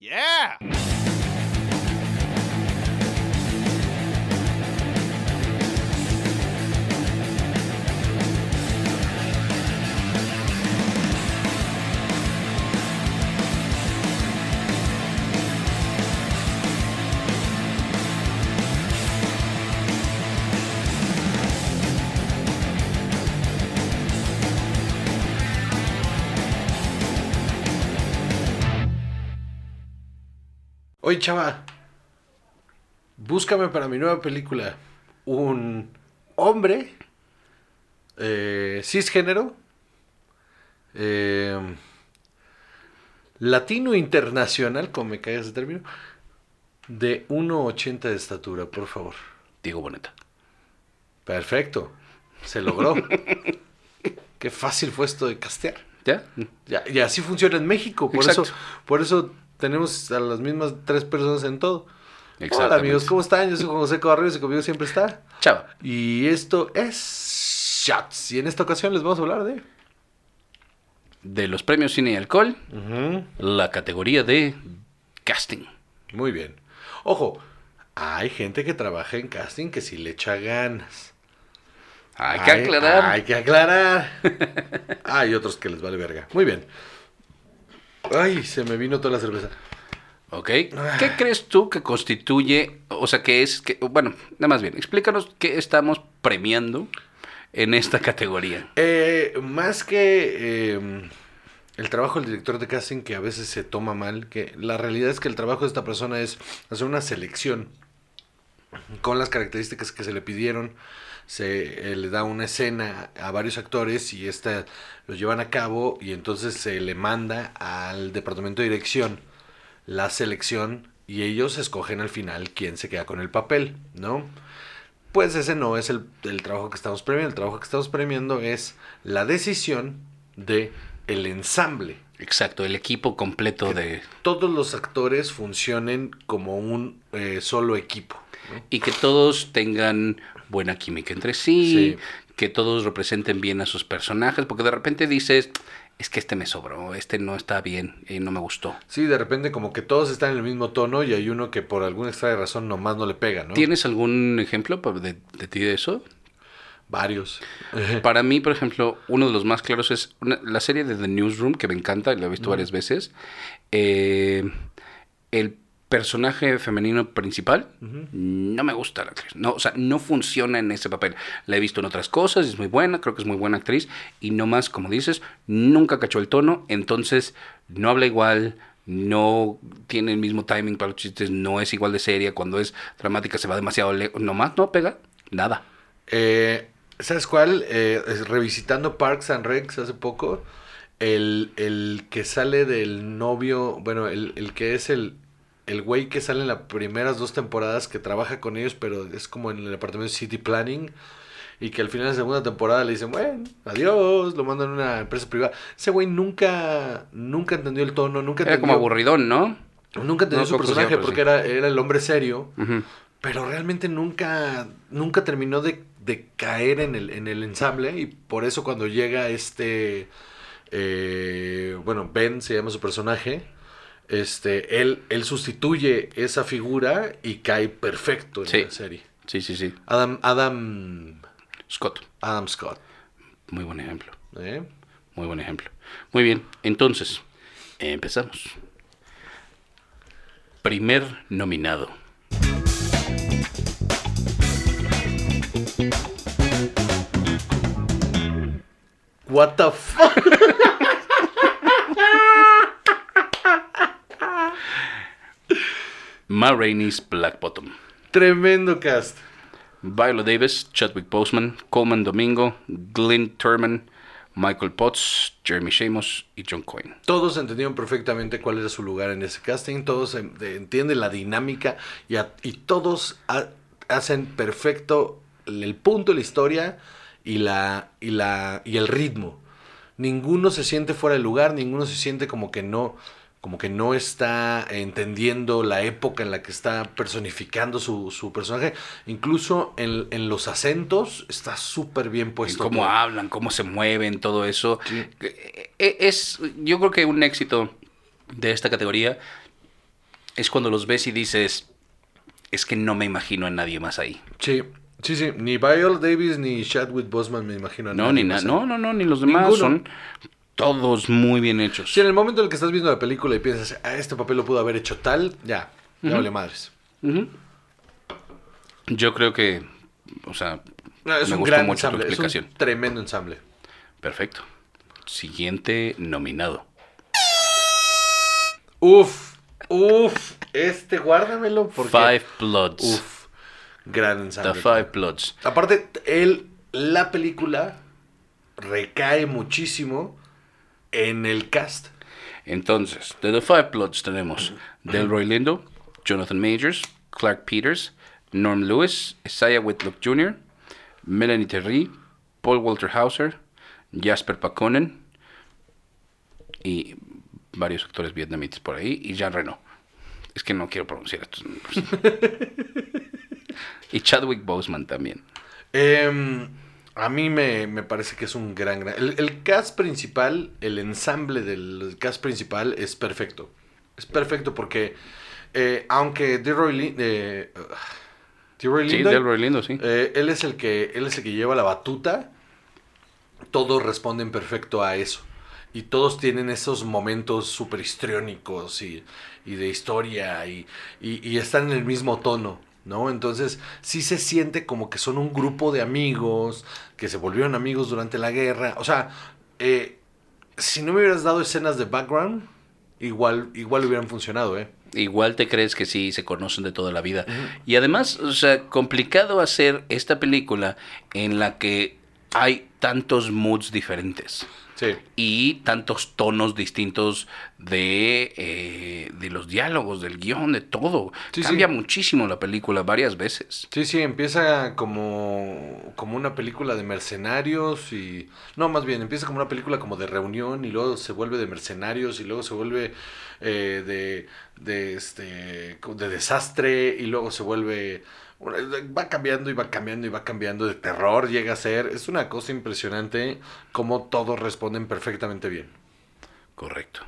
Yeah! Oye, chava, búscame para mi nueva película un hombre eh, cisgénero, eh, latino internacional, como me caigas de término, de 1,80 de estatura, por favor. Diego Boneta. Perfecto, se logró. Qué fácil fue esto de castear. ¿Ya? Ya, y así funciona en México, por Exacto. eso, por eso tenemos a las mismas tres personas en todo. Hola amigos, ¿cómo están? Yo soy José Cabarrero y conmigo siempre está. Chava. Y esto es Shots. Y en esta ocasión les vamos a hablar de... De los premios Cine y Alcohol, la categoría de casting. Muy bien. Ojo, hay gente que trabaja en casting que sí le echa ganas. Hay que aclarar. Hay que aclarar. hay otros que les vale verga. Muy bien. Ay, se me vino toda la cerveza. ¿Ok? ¿Qué crees tú que constituye, o sea, que es, que, bueno, nada más bien, explícanos qué estamos premiando en esta categoría. Eh, más que eh, el trabajo del director de casting, que a veces se toma mal, que la realidad es que el trabajo de esta persona es hacer una selección con las características que se le pidieron. Se eh, le da una escena a varios actores y esta lo llevan a cabo y entonces se le manda al departamento de dirección la selección y ellos escogen al final quién se queda con el papel, ¿no? Pues ese no es el, el trabajo que estamos premiando. El trabajo que estamos premiando es la decisión de el ensamble. Exacto, el equipo completo de... Todos los actores funcionen como un eh, solo equipo. ¿No? Y que todos tengan buena química entre sí, Sí. que todos representen bien a sus personajes, porque de repente dices, es que este me sobró, este no está bien y no me gustó. Sí, de repente como que todos están en el mismo tono y hay uno que por alguna extraña razón nomás no le pega, ¿no? ¿Tienes algún ejemplo de, de ti de eso? Varios. Para mí, por ejemplo, uno de los más claros es una- la serie de The Newsroom, que me encanta, y la he visto varias veces. Eh, el personaje femenino principal no me gusta la actriz. No, o sea, no funciona en ese papel. La he visto en otras cosas, es muy buena, creo que es muy buena actriz. Y no más, como dices, nunca cachó el tono, entonces no habla igual. No tiene el mismo timing para los chistes, no es igual de seria. Cuando es dramática se va demasiado lejos. Nomás no pega nada. Eh, ¿Sabes cuál? Eh, revisitando Parks and Recs hace poco, el, el que sale del novio, bueno, el, el que es el, el güey que sale en las primeras dos temporadas que trabaja con ellos, pero es como en el departamento de City Planning. Y que al final de la segunda temporada le dicen, bueno, adiós, lo mandan a una empresa privada. Ese güey nunca, nunca entendió el tono, nunca Era como aburridón, ¿no? nunca entendió No, su personaje porque sí. era, era el hombre serio. Pero realmente nunca, nunca terminó de, de caer en el, en el ensamble y por eso cuando llega este, eh, bueno, Ben se llama su personaje, este, él, él sustituye esa figura y cae perfecto en Sí. la serie. Sí, sí, sí. Adam, Adam, Scott. Adam Scott. Muy buen ejemplo. ¿eh? Muy buen ejemplo. Muy bien. Entonces, empezamos. Primer nominado. What the fuck? Ma Rainey's Black Bottom. Tremendo cast. Viola Davis, Chadwick Boseman, Coleman Domingo, Glenn Turman, Michael Potts, Jeremy Shamos y John Coyne. Todos entendieron perfectamente cuál era su lugar en ese casting, todos en- de- entienden la dinámica y, a- y todos ha- hacen perfecto el punto de la historia y, la, y, la, y el ritmo. Ninguno se siente fuera de lugar, ninguno se siente como que no, como que no está entendiendo la época en la que está personificando su, su personaje. Incluso en, en los acentos está súper bien En puesto. cómo todo. hablan, cómo se mueven, todo eso. Sí. Eh, eh, Es, yo creo que un éxito de esta categoría es cuando los ves y dices, es que no me imagino a nadie más ahí. Sí, sí, sí. Ni Viola Davis ni Chadwick Boseman me imagino a No, nadie ni más ahí. No, no, no, ni los demás. Ninguno. Son todos muy bien hechos. Si en el momento en el que estás viendo la película y piensas, ah, este papel lo pudo haber hecho tal, ya, ya vale madres. Yo creo que, o sea, es me un gustó gran mucho tu ensamble, es un tremendo ensamble. Perfecto. Siguiente nominado. Uf, uf, este guárdamelo porque... Five Bloods. Uf, gran The ensamble. Five Bloods. Aparte, él, la película recae muchísimo en el cast. Entonces, de The Five Bloods tenemos Delroy Lindo, Jonathan Majors, Clark Peters, Norm Lewis, Isaiah Whitlock Jr., Melanie Terry, Paul Walter Hauser, Jasper Pakonen y varios actores vietnamitas por ahí y Jean Reno. Es que no quiero pronunciar estos nombres. y Chadwick Boseman también. Em, a mí me, me parece que es un gran, gran... El, el cast principal, el ensamble del cast principal es perfecto. Es perfecto porque, eh, aunque Delroy Lin- eh, Delroy Sí, Lindo, Delroy Lindo, sí. eh, él, es el que, él es el que lleva la batuta, todos responden perfecto a eso. Y todos tienen esos momentos súper histriónicos y, y de historia y, y- y están en el mismo tono, ¿no? Entonces sí se siente como que son un grupo de amigos que se volvieron amigos durante la guerra. O sea, eh, si no me hubieras dado escenas de background, igual, igual hubieran funcionado, ¿eh? Igual te crees que sí, se conocen de toda la vida. Y además, o sea, complicado hacer esta película en la que hay tantos moods diferentes Sí. y tantos tonos distintos de, eh, de los diálogos, del guion, de todo. Sí, Cambia sí. muchísimo la película varias veces. Sí, sí, empieza como, como una película de mercenarios y... No, más bien, empieza como una película como de reunión y luego se vuelve de mercenarios y luego se vuelve eh, de, de, este, de desastre y luego se vuelve... Va cambiando y va cambiando y va cambiando de terror, llega a ser... Es una cosa impresionante como todos responden perfectamente bien. Correcto.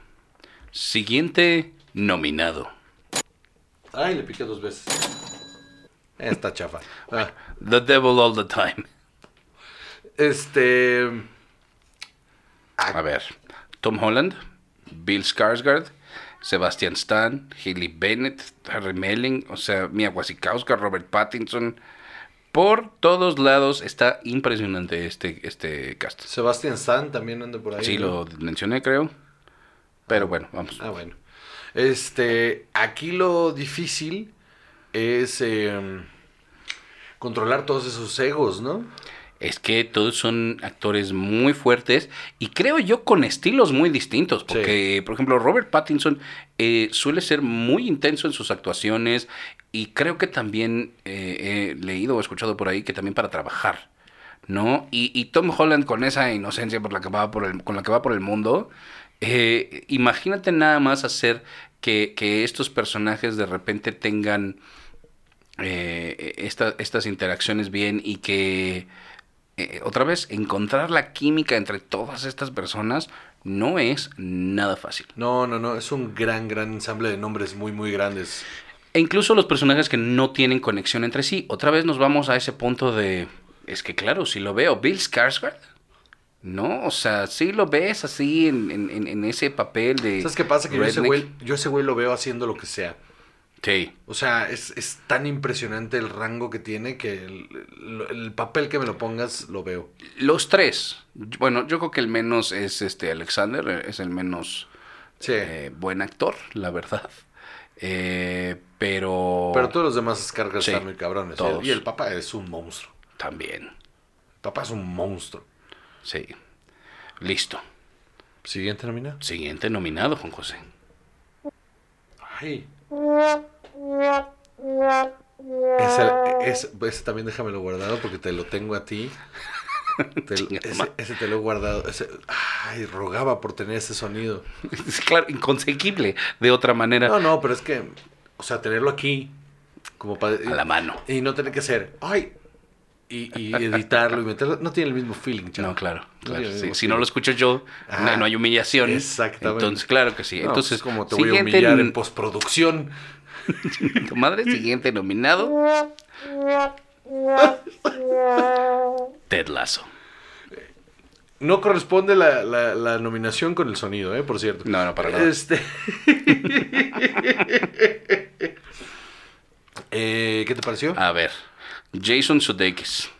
Siguiente nominado. Ay, le piqué dos veces. Está chafa. Ah, The Devil All the Time. este... A ver, Tom Holland, Bill Skarsgård, Sebastian Stan, Haley Bennett, Harry Melling, o sea, Mia Wasikowska, Robert Pattinson. Por todos lados está impresionante este, este cast. Sebastián Stan también anda por ahí. Sí, ¿no? lo mencioné, creo. Pero bueno, vamos. Ah, bueno. Este, aquí lo difícil es eh, controlar todos esos egos, ¿no? Es que todos son actores muy fuertes y creo yo con estilos muy distintos. Porque, por ejemplo, Robert Pattinson eh, suele ser muy intenso en sus actuaciones y creo que también eh, he leído o escuchado por ahí que también para trabajar, ¿no? Y, y Tom Holland con esa inocencia por la que va por el, con la que va por el mundo, eh, imagínate nada más hacer que, que estos personajes de repente tengan eh, esta- estas interacciones bien y que eh, otra vez encontrar la química entre todas estas personas no es nada fácil. No, no, no, es un gran, gran ensamble de nombres muy, muy grandes. E incluso los personajes que no tienen conexión entre sí. Otra vez nos vamos a ese punto de... Es que claro, si lo veo, Bill Skarsgård, ¿no? O sea, sí lo ves así en, en- ese papel de... ¿Sabes qué pasa? Que yo ese, güey, yo ese güey lo veo haciendo lo que sea. Sí, O sea, es, es tan impresionante el rango que tiene que el, el- el papel que me lo pongas lo veo. los tres. Bueno, yo creo que el menos es este Alexander, eh, es el menos Sí. eh, buen actor, la verdad. Eh, pero... Pero todos los demás cargas Sí, están muy cabrones. todos. Y el papá es un monstruo. También, El papá es un monstruo. sí. Listo. Siguiente nómina. Siguiente nominado, Juan José. Ay. Ese, ese- ese también déjamelo guardado porque te lo tengo a ti. Te lo- ese, te lo he guardado. Ese, ay, rogaba por tener ese sonido. Es claro, inconsequible de otra manera. No, no, pero es que, o sea, tenerlo aquí, como para... A la mano. Y no tener que ser, ay, y, y editarlo y meterlo, no tiene el mismo feeling. No, claro. Claro, sí. Si no lo escucho yo, Ajá. no, hay humillación. Exactamente. Entonces, claro que sí. No, Entonces, como te voy a humillar en postproducción. tu madre, siguiente nominado. Ted Lasso. No corresponde la, la, la nominación con el sonido, ¿eh? Por cierto. No, no, para nada. Este... Eh, ¿Qué te pareció? A ver, Jason Sudeikis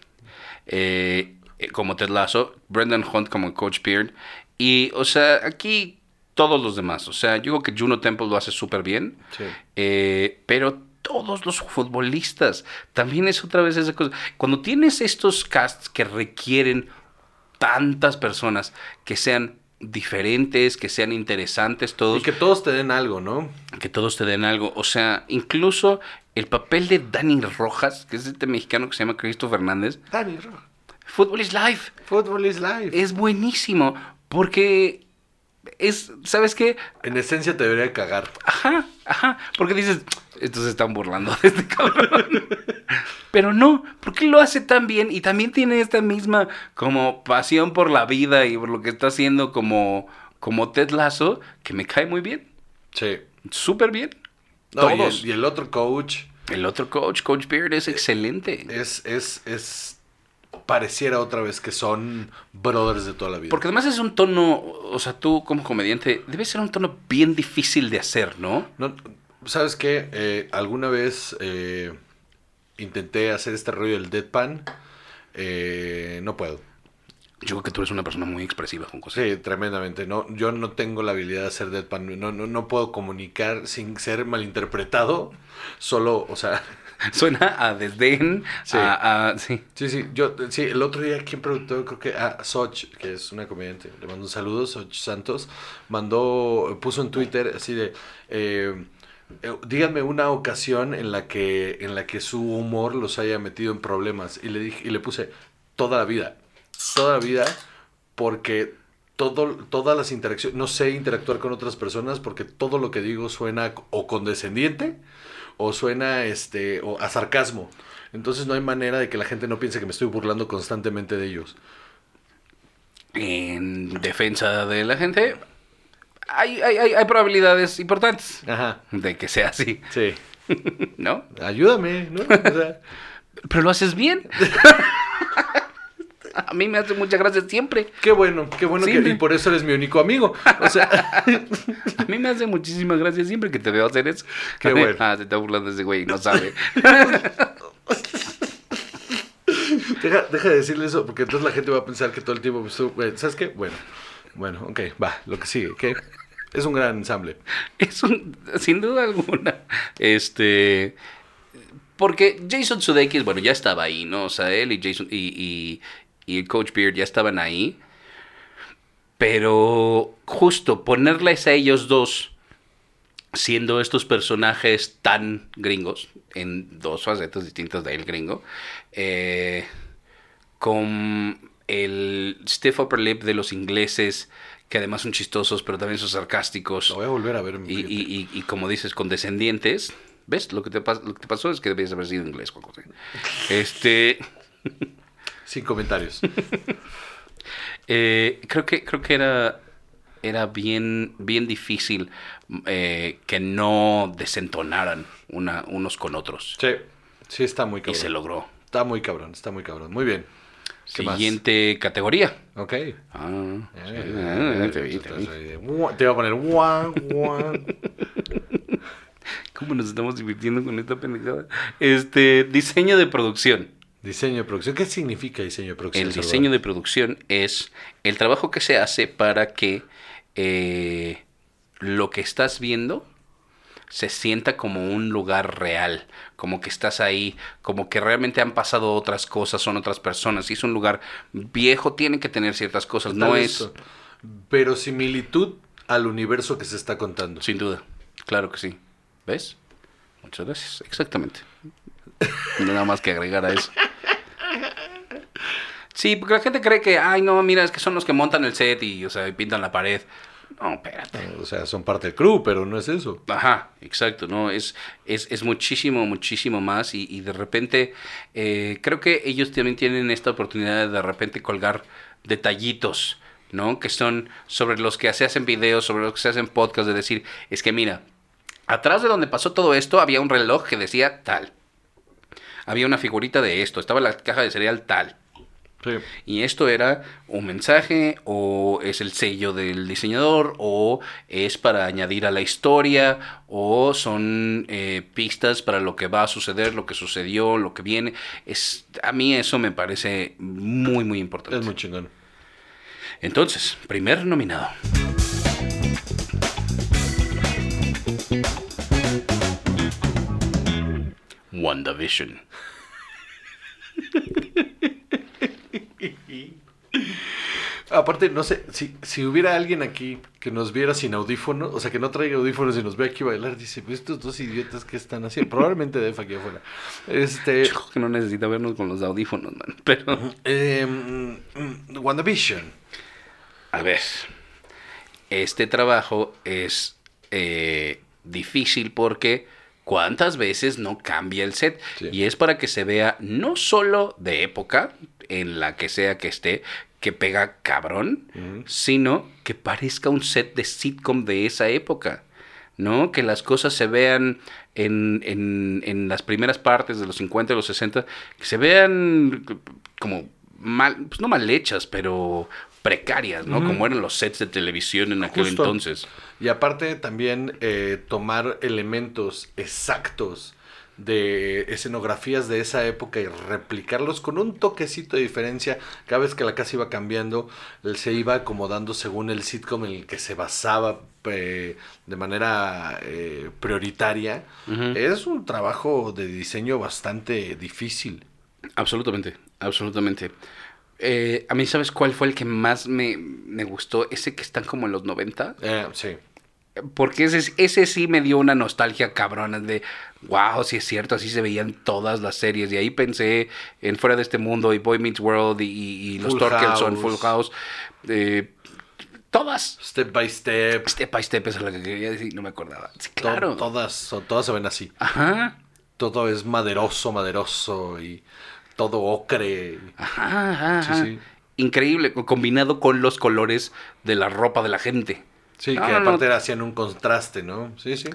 eh, eh, como Ted Lasso, Brendan Hunt como Coach Beard y, o sea, aquí todos los demás. O sea, yo creo que Juno Temple lo hace súper bien, Sí. eh, pero todos los futbolistas también es otra vez esa cosa. Cuando tienes estos casts que requieren tantas personas que sean diferentes, que sean interesantes todos, Y que todos te den algo, ¿no? que todos te den algo. O sea, incluso el papel de Dani Rojas, que es este mexicano que se llama Cristo Fernández, Dani, Ro- Football is Life, Football is life. es buenísimo. Porque es, ¿sabes qué? En esencia te debería cagar. Ajá, ajá. Porque dices, estos se están burlando de este cabrón. Pero no, porque lo hace tan bien y también tiene esta misma como pasión por la vida y por lo que está haciendo como, como Ted Lasso, que me cae muy bien. Sí. Súper bien. No, y, Todos. el, y el otro coach El otro coach, Coach Beard, es excelente. es, es, es. Pareciera otra vez que son brothers de toda la vida. Porque además es un tono, o sea, tú como comediante, debe ser un tono bien difícil de hacer, ¿no? No, ¿Sabes qué? Eh, alguna vez eh, intenté hacer este rollo del deadpan. Eh, no puedo. Yo creo que tú eres una persona muy expresiva, Juan José. Sí, tremendamente. No, yo no tengo la habilidad de hacer deadpan. No, no, no puedo comunicar sin ser malinterpretado. Solo, o sea, Suena a desdén, Sí. a, a- sí. Sí, sí, yo, sí, el otro día quien preguntó, creo que a Soch, que es una comediante, le mando un saludo, Soch Santos, mandó, puso en Twitter así de, eh, eh, díganme una ocasión en la que, en la que su humor los haya metido en problemas, y le dije, y le puse, toda la vida, toda la vida, porque todo, todas las interacciones, no sé interactuar con otras personas porque todo lo que digo suena o condescendiente o suena este o a sarcasmo. Entonces no hay manera de que la gente no piense que me estoy burlando constantemente de ellos. En defensa de la gente, hay, hay, hay, hay probabilidades importantes Ajá. de que sea así, Sí. ¿no? Ayúdame, ¿no? O sea, Pero lo haces bien. a mí me hace mucha gracia siempre. qué bueno, qué bueno que y por eso eres mi único amigo. O sea, A mí me hace muchísima gracia siempre que te veo hacer eso. Qué bueno. Ah, se está burlando ese güey, no sabe. deja, deja de decirle eso porque entonces la gente va a pensar que todo el tiempo bueno, ¿sabes qué? Bueno. Bueno, ok, va, lo que sigue, ¿qué? Es un gran ensamble. Es un, sin duda alguna. Este. Porque Jason Sudeikis, bueno, ya estaba ahí, ¿no? O sea, él y Jason y, y, y el Coach Beard ya estaban ahí. Pero justo ponerles a ellos dos siendo estos personajes tan gringos, en dos facetas distintas del gringo, eh, con el stiff upper lip de los ingleses, que además son chistosos, pero también son sarcásticos, Lo voy a volver a ver. y, y- y- y como dices, condescendientes. ¿Ves? Lo que, te lo que te pasó es que debías haber sido inglés, Juan José. Este, Sin comentarios. eh, creo que, creo que era, era bien, bien difícil eh, que no desentonaran una, unos con otros. Sí, sí está muy Y cabrón. se logró. Está muy cabrón, está muy cabrón. Muy bien. Siguiente categoría. Ok. Ah, Eh, ah. Te iba a poner guau, guau. ¿Cómo nos estamos divirtiendo con esta pendejada? Este, diseño de producción. Diseño de producción. ¿Qué significa diseño de producción? El Salvador? diseño de producción es el trabajo que se hace para que eh, lo que estás viendo se sienta como un lugar real, como que estás ahí, como que realmente han pasado otras cosas, son otras personas. Si es un lugar viejo, tiene que tener ciertas cosas, Está no es, listo. Verosimilitud al universo que se está contando. sin duda, claro que sí. ¿Ves? Muchas gracias, exactamente. Nada más que agregar a eso. Sí, porque la gente cree que, ay, no, mira, es que son los que montan el set y, o sea, y pintan la pared. No, espérate. O sea, son parte del crew, pero no es eso. Ajá, exacto, ¿no? Es, es, es muchísimo, muchísimo más y, y de repente eh, creo que ellos también tienen esta oportunidad de de repente colgar detallitos, ¿no? Que son sobre los que se hacen videos, sobre los que se hacen podcasts, de decir, es que mira, atrás de donde pasó todo esto había un reloj que decía tal. Había una figurita de esto, estaba la caja de cereal tal. Sí. Y esto era un mensaje o es el sello del diseñador o es para añadir a la historia o son eh, pistas para lo que va a suceder, lo que sucedió, lo que viene. Es, a mí eso me parece muy, muy importante. Es muy chingón. Entonces, primer nominado. WandaVision. Aparte, no sé, si, si hubiera alguien aquí que nos viera sin audífonos, o sea, que no traiga audífonos y nos ve aquí bailar, dice, pues estos dos idiotas que están haciendo, probablemente Def aquí afuera. Este, Yo creo que no necesita vernos con los audífonos, man. Pero, eh, mm, WandaVision. a ver, este trabajo es eh, difícil porque cuántas veces no cambia el set. Sí. Y es para que se vea no solo de época, en la que sea que esté, que pega cabrón, sino que parezca un set de sitcom de esa época. ¿No? Que las cosas se vean en, en, en las primeras partes de los 50 y los 60, que se vean como mal, pues no mal hechas, pero precarias, ¿no? Como eran los sets de televisión en aquel Justo. entonces. Y aparte también eh, tomar elementos exactos de escenografías de esa época y replicarlos con un toquecito de diferencia. Cada vez que la casa iba cambiando, él se iba acomodando según el sitcom en el que se basaba eh, de manera eh, prioritaria. Es un trabajo de diseño bastante difícil. Absolutamente, absolutamente. Eh, a mí, ¿sabes cuál fue el que más me, me gustó? Ese que están como en los 90. Eh, sí. Porque ese, ese sí me dio una nostalgia cabrona de, wow, sí es cierto, así se veían todas las series. Y ahí pensé en Fuera de este Mundo y Boy Meets World y, y- y los Torkelson. Full House. eh, todas. Step by step. Step by Step es la que quería decir, no me acordaba. Sí, To- claro. Todas, todas se ven así. Ajá, Todo es maderoso, maderoso y todo ocre. ajá, ajá. Sí, ajá. sí. Increíble, co- combinado con los colores de la ropa de la gente. Sí, No, que no, no. aparte hacían un contraste, ¿no? Sí, sí.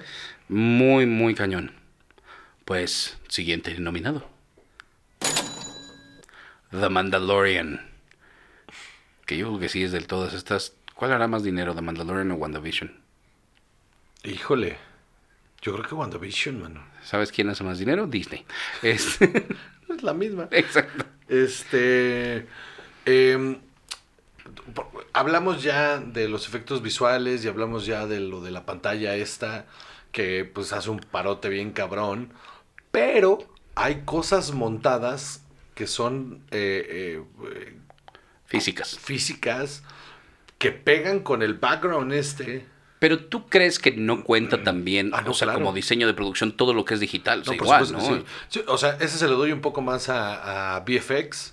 Muy, muy cañón. Pues, siguiente nominado. The Mandalorian. Que yo creo que sí es de todas estas. ¿Cuál hará más dinero, The Mandalorian o WandaVision? Híjole. Yo creo que WandaVision, mano. ¿Sabes quién hace más dinero? Disney. Es... Es la misma. Exacto. Este. em, hablamos ya de los efectos visuales y hablamos ya de lo de la pantalla esta, que pues hace un parote bien cabrón. Pero hay cosas montadas que son eh, eh, Físicas. físicas que pegan con el background este. Pero tú crees que no cuenta también, Ah, no, o sea, claro. como diseño de producción, todo lo que es digital. O sea, No, igual, ¿no? que sí. Sí, O sea, ese se lo doy un poco más a, a VFX.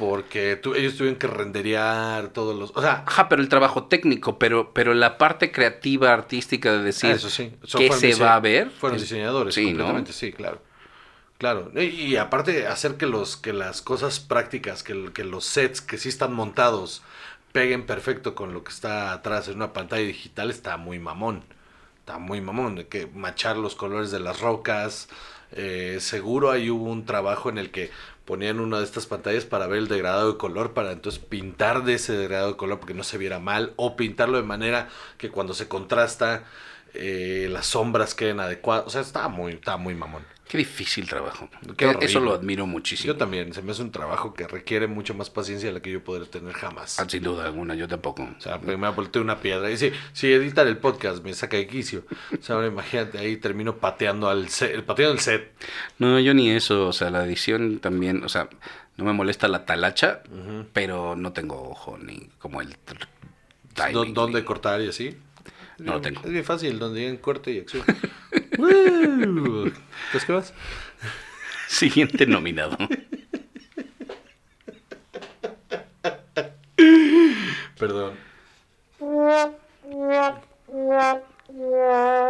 Porque tu- ellos tuvieron que renderear todos los. O sea, Ajá, pero el trabajo técnico, pero, pero la parte creativa, artística de decir eso sí. Qué fueron se va a ver. Fueron es- diseñadores, sí, ¿no? completamente, sí, claro. Claro. Y, y aparte, hacer que los, que las cosas prácticas, que, los sets que sí están montados peguen perfecto con lo que está atrás en una pantalla digital está muy mamón. Está muy mamón. Hay Que machar los colores de las rocas. eh, seguro ahí hubo un trabajo en el que ponían una de estas pantallas para ver el degradado de color, para entonces pintar de ese degradado de color porque no se viera mal, o pintarlo de manera que cuando se contrasta eh, las sombras queden adecuadas. O sea, está muy, está muy mamón. Qué difícil trabajo. Qué. Eso lo admiro muchísimo. Yo también, se me hace un trabajo que requiere mucha más paciencia de la que yo podré tener jamás. Ah, Sin duda alguna, yo tampoco. O sea, me volteé una piedra. Y sí, si editar el podcast me saca de quicio. O sea, ahora imagínate, ahí termino pateando al set, pateando el set. No, yo ni eso. O sea, la edición también, o sea, no me molesta la talacha, pero no tengo ojo ni como el tr- ¿Dó- timing, ¿Dónde ni- cortar y así? No lo tengo. Es bien fácil, donde digan corte y acción. ¡Woo! ¿Entonces qué vas? Siguiente nominado. Perdón.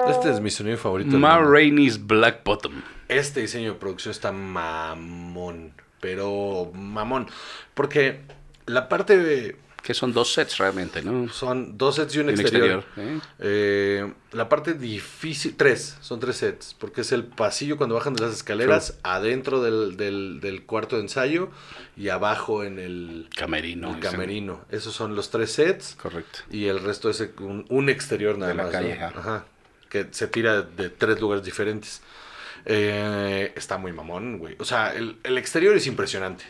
Este es mi sonido favorito. Ma. Rainey's Black Bottom. Este diseño de producción está mamón. Pero mamón. Porque la parte de- Que son dos sets realmente, ¿no? son dos sets y un Un exterior. exterior, ¿eh? Eh, la parte difícil, tres, son tres sets, porque es el pasillo cuando bajan de las escaleras, adentro del, del- del cuarto de ensayo y abajo en el, Camerino. el camerino. Esos son los tres sets Correcto. y el resto es un, un exterior nada De la más. calle, ¿no? ajá. Ajá, que se tira de tres lugares diferentes. Eh, está muy mamón, güey. O sea, el, el exterior es impresionante.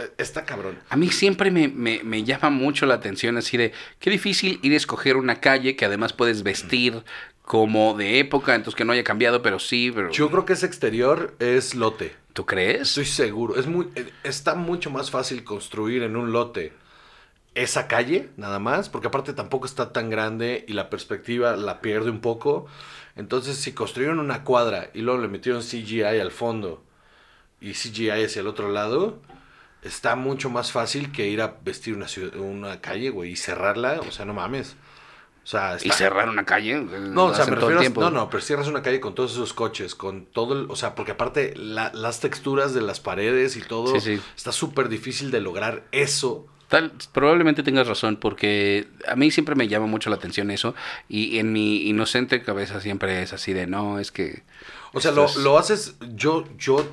Eh, Está cabrón. A mí siempre me, me- me llama mucho la atención así de qué difícil ir a escoger una calle que además puedes vestir como de época, entonces que no haya cambiado, pero sí, pero... Yo creo que ese exterior es lote. ¿Tú crees? Estoy seguro. Es muy, eh, está mucho más fácil construir en un lote esa calle, nada más, porque aparte tampoco está tan grande y la perspectiva la pierde un poco. Entonces, si construyeron una cuadra y luego le metieron CGI al fondo y CGI hacia el otro lado, está mucho más fácil que ir a vestir una, ciudad- una calle, güey, y cerrarla. O sea, no mames. O sea, Y cerrar una calle. no, o sea, me refiero a- no, no, pero cierras una calle con todos esos coches, con todo el, o sea, porque aparte la- las texturas de las paredes y todo, Sí, sí. está súper difícil de lograr eso. Tal, probablemente tengas razón, porque a mí siempre me llama mucho la atención eso, y en mi inocente cabeza siempre es así de, no, es que... O sea, lo, es- lo haces, yo, yo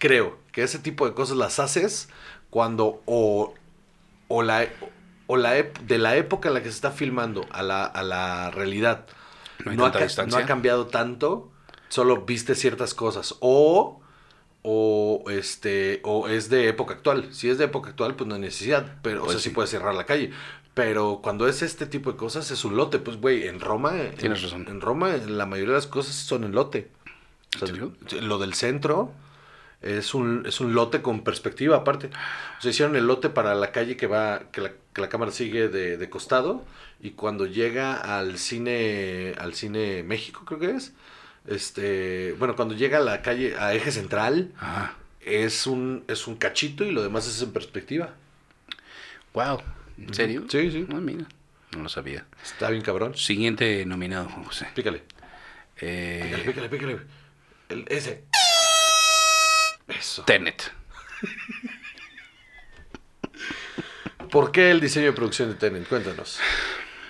creo que ese tipo de cosas las haces cuando o, o la, o la de la época en la que se está filmando a la, a la realidad No ha, no cambiado tanto, solo viste ciertas cosas. O, o, este, o es de época actual. Si es de época actual, pues no hay necesidad. Pero, o Pues sea, sí. sí. puedes cerrar la calle. Pero cuando es este tipo de cosas, es un lote. Pues, güey, en Roma. en- Tienes razón. En Roma, la mayoría de las cosas son en lote. O sea, ¿En lo del centro es un, es un lote con perspectiva aparte. O sea, hicieron el lote para la calle que va, que la, que la cámara sigue de, de costado. Y cuando llega al cine, al cine México, creo que es. Este, bueno, cuando llega a la calle, a eje central, es un, es un cachito y lo demás es en perspectiva. wow, ¿en serio? Sí, sí. Ah, mira, no lo sabía. Está bien cabrón. Siguiente nominado, Juan José. Pícale, Eh, pícale, pícale, pícale. El, ese. Eso. Tenet. ¿Por qué el diseño de producción de Tenet? Cuéntanos.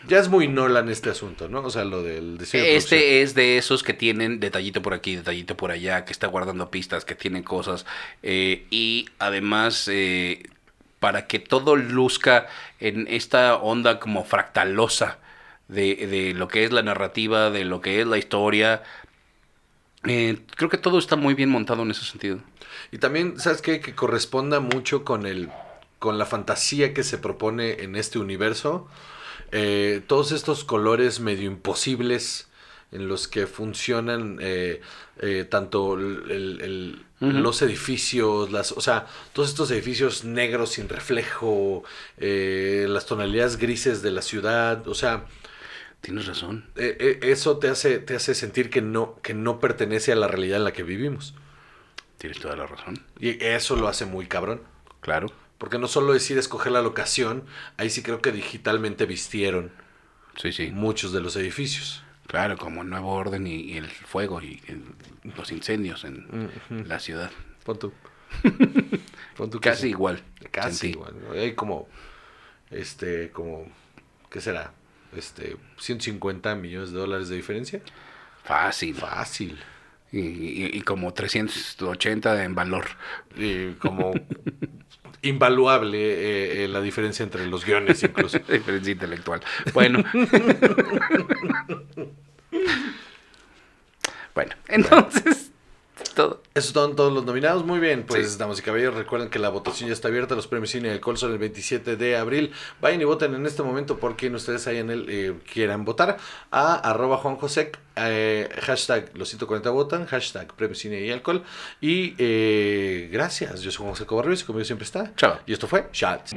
Ya es muy Nolan este asunto, ¿no? O sea, lo del diseño de producción. Este es de esos que tienen detallito por aquí, detallito por allá, que está guardando pistas, que tienen cosas. eh, y además, eh, para que todo luzca en esta onda como fractalosa de, de lo que es la narrativa, de lo que es la historia. Eh, creo que todo está muy bien montado en ese sentido. Y también, ¿sabes qué? Que corresponda mucho con el con la fantasía que se propone en este universo. Eh, todos estos colores medio imposibles en los que funcionan eh, eh, tanto el- el- los edificios, las, o sea, todos estos edificios negros sin reflejo, eh, las tonalidades grises de la ciudad, o sea, Tienes razón. eh, eh, eso te hace, te hace sentir que no, que no pertenece a la realidad en la que vivimos. Tienes toda la razón. Y eso lo hace muy cabrón. Claro. Porque no solo es ir a escoger la locación, ahí sí creo que digitalmente vistieron Sí, sí. muchos de los edificios. Claro, como el nuevo orden y, y el fuego y el- los incendios en la ciudad. Pon tú. Pon tú Casi igual. Casi sentí. igual. Hay como, este, como, ¿qué será? Este, 150 millones de dólares de diferencia. Fácil. Fácil. Y, y- y como 380 en valor. Y como invaluable eh, eh, la diferencia entre los guiones incluso. Diferencia intelectual. Bueno. bueno, entonces. Todo. Esos son todos los nominados. Muy bien, pues Sí. damas y caballeros, recuerden que la votación ya está abierta. Los premios Cine y Alcohol son el 27 de abril. Vayan y voten en este momento por quien ustedes hayan el, eh, quieran votar. A arroba Juan José, eh, hashtag los 140 votan, hashtag premios Cine y Alcohol. Y eh, gracias, yo soy Juan José Cobarrios y conmigo siempre está. Chao. Y esto fue Shots.